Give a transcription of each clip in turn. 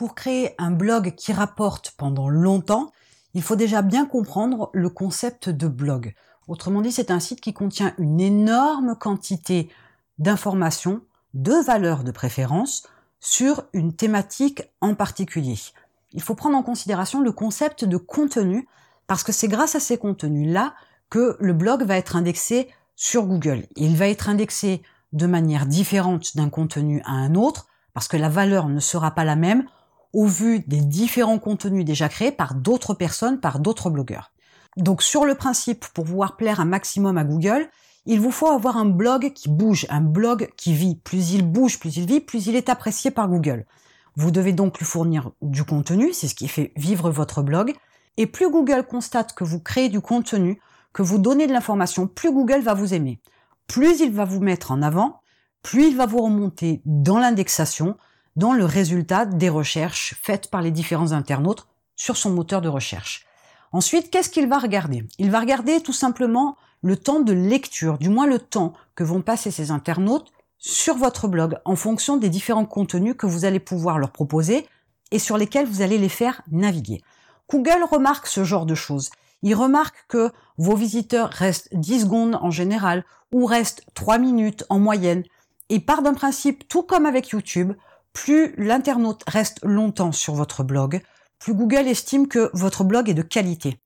Pour créer un blog qui rapporte pendant longtemps, il faut déjà bien comprendre le concept de blog. Autrement dit, c'est un site qui contient une énorme quantité d'informations, de valeurs de préférence, sur une thématique en particulier. Il faut prendre en considération le concept de contenu, parce que c'est grâce à ces contenus-là que le blog va être indexé sur Google. Il va être indexé de manière différente d'un contenu à un autre, parce que la valeur ne sera pas la même au vu des différents contenus déjà créés par d'autres personnes, par d'autres blogueurs. Donc sur le principe, pour pouvoir plaire un maximum à Google, il vous faut avoir un blog qui bouge, un blog qui vit. Plus il bouge, plus il vit, plus il est apprécié par Google. Vous devez donc lui fournir du contenu, c'est ce qui fait vivre votre blog. Et plus Google constate que vous créez du contenu, que vous donnez de l'information, plus Google va vous aimer. Plus il va vous mettre en avant, plus il va vous remonter dans l'indexation, dans le résultat des recherches faites par les différents internautes sur son moteur de recherche. Ensuite, qu'est-ce qu'il va regarder? Il va regarder tout simplement le temps de lecture, du moins le temps que vont passer ces internautes sur votre blog en fonction des différents contenus que vous allez pouvoir leur proposer et sur lesquels vous allez les faire naviguer. Google remarque ce genre de choses. Il remarque que vos visiteurs restent 10 secondes en général ou restent 3 minutes en moyenne et part d'un principe tout comme avec YouTube, plus l'internaute reste longtemps sur votre blog, plus Google estime que votre blog est de qualité.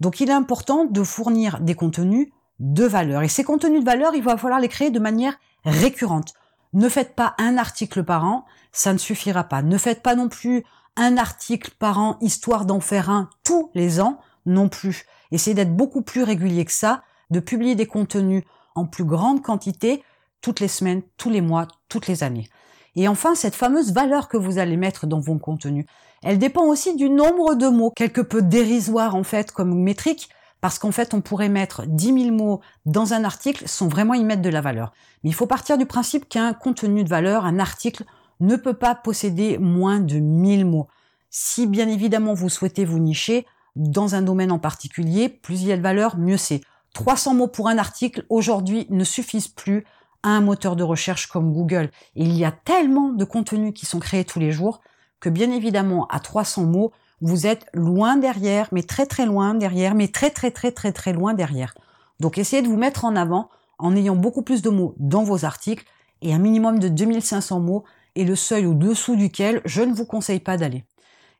Donc il est important de fournir des contenus de valeur. Et ces contenus de valeur, il va falloir les créer de manière récurrente. Ne faites pas un article par an, ça ne suffira pas. Ne faites pas non plus un article par an, histoire d'en faire un tous les ans, non plus. Essayez d'être beaucoup plus régulier que ça, de publier des contenus en plus grande quantité, toutes les semaines, tous les mois, toutes les années. Et enfin, cette fameuse valeur que vous allez mettre dans vos contenus, elle dépend aussi du nombre de mots, quelque peu dérisoire en fait comme métrique, parce qu'en fait on pourrait mettre 10 000 mots dans un article sans vraiment y mettre de la valeur. Mais il faut partir du principe qu'un contenu de valeur, un article, ne peut pas posséder moins de 1000 mots. Si bien évidemment vous souhaitez vous nicher dans un domaine en particulier, plus il y a de valeur, mieux c'est. 300 mots pour un article aujourd'hui ne suffisent plus un moteur de recherche comme Google. Il y a tellement de contenus qui sont créés tous les jours que bien évidemment à 300 mots, vous êtes loin derrière, mais très très loin derrière, mais très très très très très loin derrière. Donc essayez de vous mettre en avant en ayant beaucoup plus de mots dans vos articles et un minimum de 2500 mots est le seuil au-dessous duquel je ne vous conseille pas d'aller.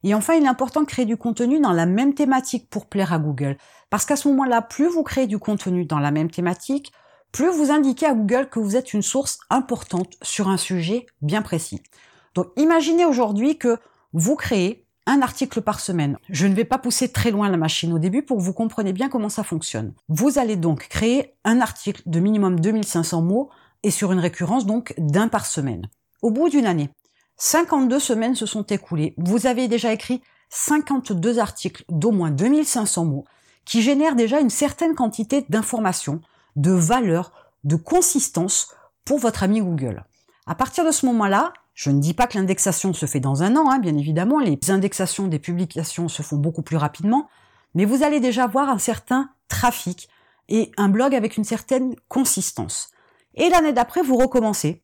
Et enfin, il est important de créer du contenu dans la même thématique pour plaire à Google. Parce qu'à ce moment-là, plus vous créez du contenu dans la même thématique, plus vous indiquez à Google que vous êtes une source importante sur un sujet bien précis. Donc imaginez aujourd'hui que vous créez un article par semaine. Je ne vais pas pousser très loin la machine au début pour que vous compreniez bien comment ça fonctionne. Vous allez donc créer un article de minimum 2500 mots et sur une récurrence donc d'un par semaine. Au bout d'une année, 52 semaines se sont écoulées. Vous avez déjà écrit 52 articles d'au moins 2500 mots qui génèrent déjà une certaine quantité d'informations, de valeurs, de consistance pour votre ami Google. À partir de ce moment-là, je ne dis pas que l'indexation se fait dans un an, hein, bien évidemment, les indexations des publications se font beaucoup plus rapidement, mais vous allez déjà voir un certain trafic et un blog avec une certaine consistance. Et l'année d'après, vous recommencez.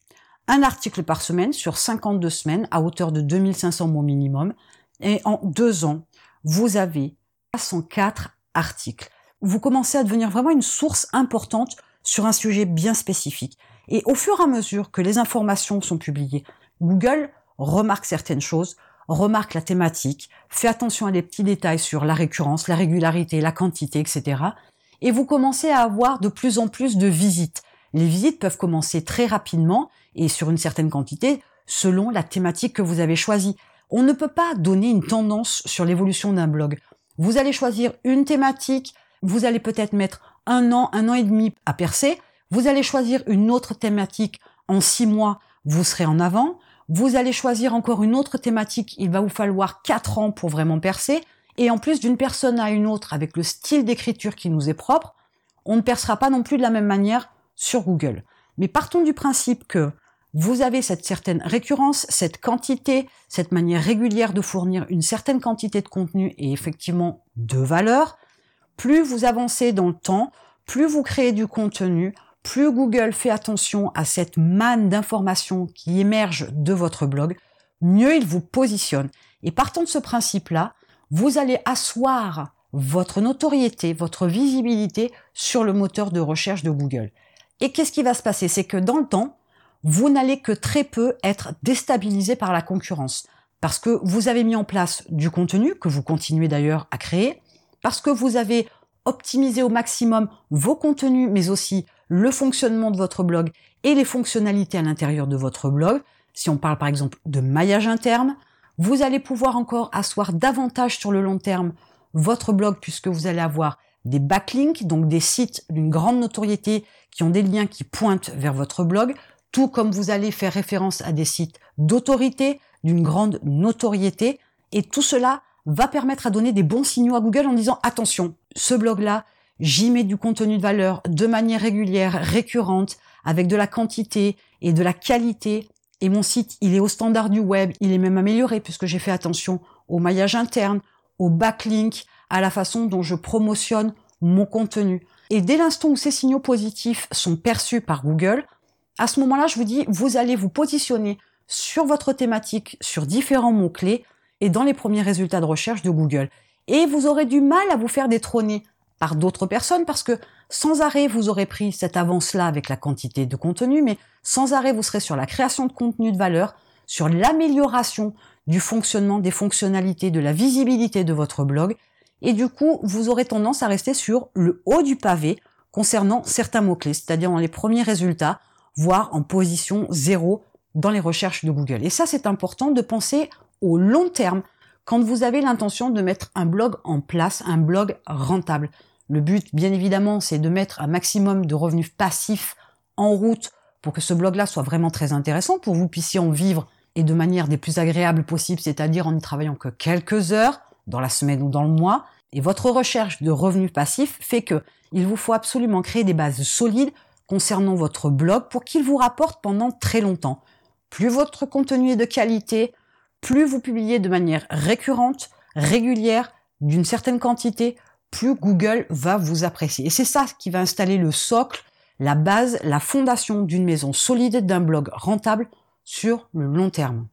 Un article par semaine sur 52 semaines à hauteur de 2500 mots minimum. Et en deux ans, vous avez 304 articles. Vous commencez à devenir vraiment une source importante sur un sujet bien spécifique. Et au fur et à mesure que les informations sont publiées, Google remarque certaines choses, remarque la thématique, fait attention à des petits détails sur la récurrence, la régularité, la quantité, etc. Et vous commencez à avoir de plus en plus de visites. Les visites peuvent commencer très rapidement et sur une certaine quantité selon la thématique que vous avez choisie. On ne peut pas donner une tendance sur l'évolution d'un blog. Vous allez choisir une thématique, vous allez peut-être mettre un an, un an et demi à percer, vous allez choisir une autre thématique en six mois, vous serez en avant, vous allez choisir encore une autre thématique, il va vous falloir quatre ans pour vraiment percer, et en plus d'une personne à une autre avec le style d'écriture qui nous est propre, on ne percera pas non plus de la même manière sur Google. Mais partons du principe que vous avez cette certaine récurrence, cette quantité, cette manière régulière de fournir une certaine quantité de contenu et effectivement de valeur. Plus vous avancez dans le temps, plus vous créez du contenu, plus Google fait attention à cette manne d'informations qui émerge de votre blog, mieux il vous positionne. Et partant de ce principe-là, vous allez asseoir votre notoriété, votre visibilité sur le moteur de recherche de Google. Et qu'est-ce qui va se passer? C'est que dans le temps, vous n'allez que très peu être déstabilisé par la concurrence. Parce que vous avez mis en place du contenu, que vous continuez d'ailleurs à créer, parce que vous avez optimisé au maximum vos contenus, mais aussi le fonctionnement de votre blog et les fonctionnalités à l'intérieur de votre blog. Si on parle par exemple de maillage interne, vous allez pouvoir encore asseoir davantage sur le long terme votre blog puisque vous allez avoir des backlinks, donc des sites d'une grande notoriété qui ont des liens qui pointent vers votre blog, tout comme vous allez faire référence à des sites d'autorité, d'une grande notoriété, et tout cela va permettre à donner des bons signaux à Google en disant attention, ce blog-là, j'y mets du contenu de valeur de manière régulière, récurrente, avec de la quantité et de la qualité, et mon site, il est au standard du web, il est même amélioré puisque j'ai fait attention au maillage interne, au backlink, à la façon dont je promotionne mon contenu. Et dès l'instant où ces signaux positifs sont perçus par Google, à ce moment-là, je vous dis, vous allez vous positionner sur votre thématique, sur différents mots-clés et dans les premiers résultats de recherche de Google. Et vous aurez du mal à vous faire détrôner par d'autres personnes parce que sans arrêt, vous aurez pris cette avance-là avec la quantité de contenu, mais sans arrêt, vous serez sur la création de contenu de valeur, sur l'amélioration du fonctionnement, des fonctionnalités, de la visibilité de votre blog. Et du coup, vous aurez tendance à rester sur le haut du pavé concernant certains mots-clés, c'est-à-dire dans les premiers résultats, voire en position zéro dans les recherches de Google. Et ça, c'est important de penser au long terme quand vous avez l'intention de mettre un blog en place, un blog rentable. Le but, bien évidemment, c'est de mettre un maximum de revenus passifs en route pour que ce blog-là soit vraiment très intéressant, pour que vous puissiez en vivre et de manière des plus agréables possibles, c'est-à-dire en ne travaillant que quelques heures dans la semaine ou dans le mois. Et votre recherche de revenus passifs fait que il vous faut absolument créer des bases solides concernant votre blog pour qu'il vous rapporte pendant très longtemps. Plus votre contenu est de qualité, plus vous publiez de manière récurrente, régulière, d'une certaine quantité, plus Google va vous apprécier. Et c'est ça qui va installer le socle, la base, la fondation d'une maison solide, d'un blog rentable sur le long terme.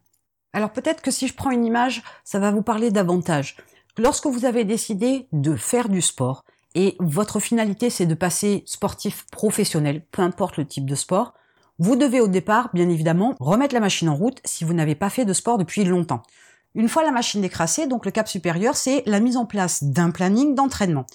Alors peut-être que si je prends une image, ça va vous parler davantage. Lorsque vous avez décidé de faire du sport, et votre finalité c'est de passer sportif professionnel, peu importe le type de sport, vous devez au départ, bien évidemment, remettre la machine en route si vous n'avez pas fait de sport depuis longtemps. Une fois la machine décrassée, donc le cap supérieur, c'est la mise en place d'un planning d'entraînement.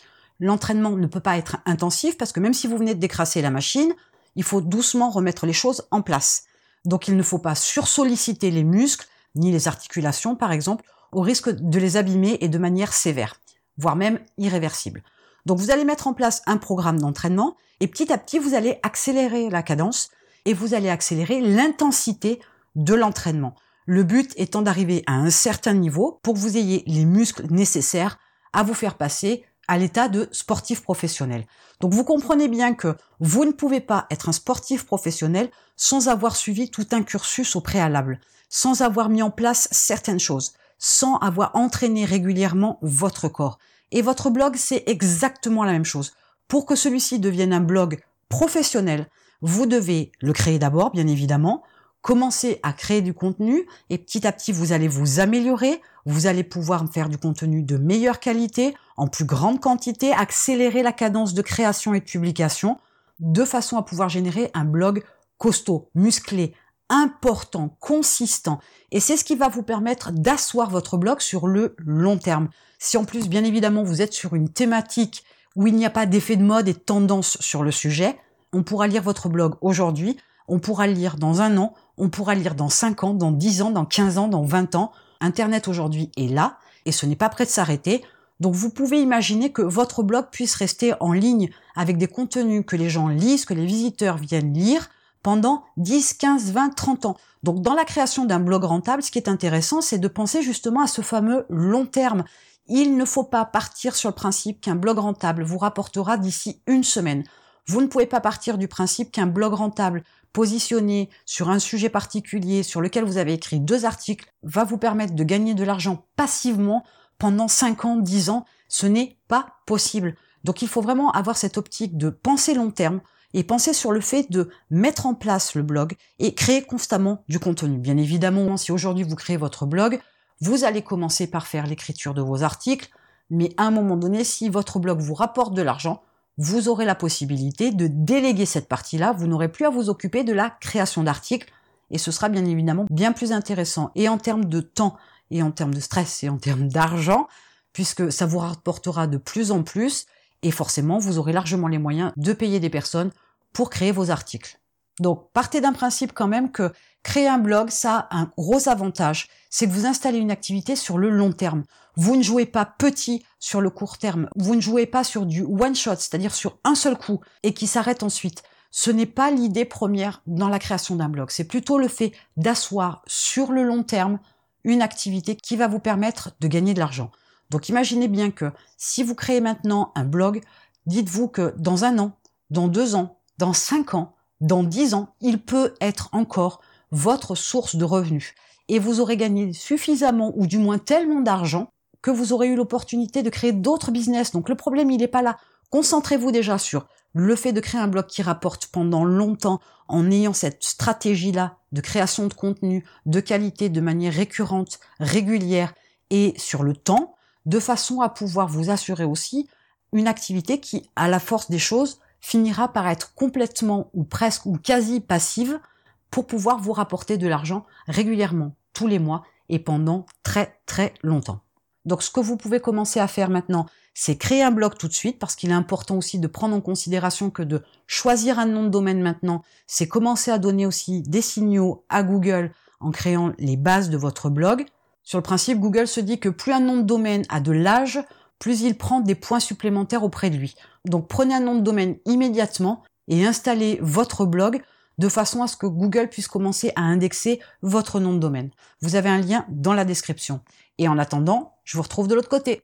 L'entraînement ne peut pas être intensif parce que même si vous venez de décrasser la machine, il faut doucement remettre les choses en place. Donc il ne faut pas sursolliciter les muscles, ni les articulations par exemple, au risque de les abîmer et de manière sévère, voire même irréversible. Donc vous allez mettre en place un programme d'entraînement et petit à petit vous allez accélérer la cadence et vous allez accélérer l'intensité de l'entraînement. Le but étant d'arriver à un certain niveau pour que vous ayez les muscles nécessaires à vous faire passer à l'état de sportif professionnel. Donc vous comprenez bien que vous ne pouvez pas être un sportif professionnel sans avoir suivi tout un cursus au préalable, sans avoir mis en place certaines choses, sans avoir entraîné régulièrement votre corps. Et votre blog, c'est exactement la même chose. Pour que celui-ci devienne un blog professionnel, vous devez le créer d'abord, bien évidemment, commencer à créer du contenu et petit à petit vous allez vous améliorer, vous allez pouvoir faire du contenu de meilleure qualité, en plus grande quantité, accélérer la cadence de création et de publication de façon à pouvoir générer un blog costaud, musclé, important, consistant. Et c'est ce qui va vous permettre d'asseoir votre blog sur le long terme. Si en plus, bien évidemment, vous êtes sur une thématique où il n'y a pas d'effet de mode et de tendance sur le sujet, on pourra lire votre blog aujourd'hui, on pourra le lire dans un an, on pourra le lire dans 5 ans, dans 10 ans, dans 15 ans, dans 20 ans. Internet aujourd'hui est là et ce n'est pas prêt de s'arrêter. Donc vous pouvez imaginer que votre blog puisse rester en ligne avec des contenus que les gens lisent, que les visiteurs viennent lire pendant 10, 15, 20, 30 ans. Donc dans la création d'un blog rentable, ce qui est intéressant, c'est de penser justement à ce fameux long terme. Il ne faut pas partir sur le principe qu'un blog rentable vous rapportera d'ici une semaine. Vous ne pouvez pas partir du principe qu'un blog rentable positionné sur un sujet particulier sur lequel vous avez écrit deux articles va vous permettre de gagner de l'argent passivement pendant 5 ans, 10 ans. Ce n'est pas possible. Donc il faut vraiment avoir cette optique de penser long terme et penser sur le fait de mettre en place le blog et créer constamment du contenu. Bien évidemment, si aujourd'hui vous créez votre blog, Vous allez commencer par faire l'écriture de vos articles, mais à un moment donné, si votre blog vous rapporte de l'argent, vous aurez la possibilité de déléguer cette partie-là. Vous n'aurez plus à vous occuper de la création d'articles et ce sera bien évidemment bien plus intéressant. Et en termes de temps, et en termes de stress, et en termes d'argent, puisque ça vous rapportera de plus en plus, et forcément, vous aurez largement les moyens de payer des personnes pour créer vos articles. Donc, partez d'un principe quand même que créer un blog, ça a un gros avantage, c'est que vous installez une activité sur le long terme. Vous ne jouez pas petit sur le court terme, vous ne jouez pas sur du one shot, c'est-à-dire sur un seul coup, et qui s'arrête ensuite. Ce n'est pas l'idée première dans la création d'un blog, c'est plutôt le fait d'asseoir sur le long terme une activité qui va vous permettre de gagner de l'argent. Donc imaginez bien que si vous créez maintenant un blog, dites-vous que dans un an, dans deux ans, dans cinq ans, dans dix ans, il peut être encore votre source de revenus. Et vous aurez gagné suffisamment ou du moins tellement d'argent que vous aurez eu l'opportunité de créer d'autres business. Donc le problème, il n'est pas là. Concentrez-vous déjà sur le fait de créer un blog qui rapporte pendant longtemps en ayant cette stratégie-là de création de contenu de qualité de manière récurrente, régulière et sur le temps, de façon à pouvoir vous assurer aussi une activité qui, à la force des choses, finira par être complètement ou presque ou quasi passive pour pouvoir vous rapporter de l'argent régulièrement, tous les mois et pendant très très longtemps. Donc ce que vous pouvez commencer à faire maintenant, c'est créer un blog tout de suite parce qu'il est important aussi de prendre en considération que de choisir un nom de domaine maintenant, c'est commencer à donner aussi des signaux à Google en créant les bases de votre blog. Sur le principe, Google se dit que plus un nom de domaine a de l'âge, plus il prend des points supplémentaires auprès de lui. Donc prenez un nom de domaine immédiatement et installez votre blog de façon à ce que Google puisse commencer à indexer votre nom de domaine. Vous avez un lien dans la description. Et en attendant, je vous retrouve de l'autre côté.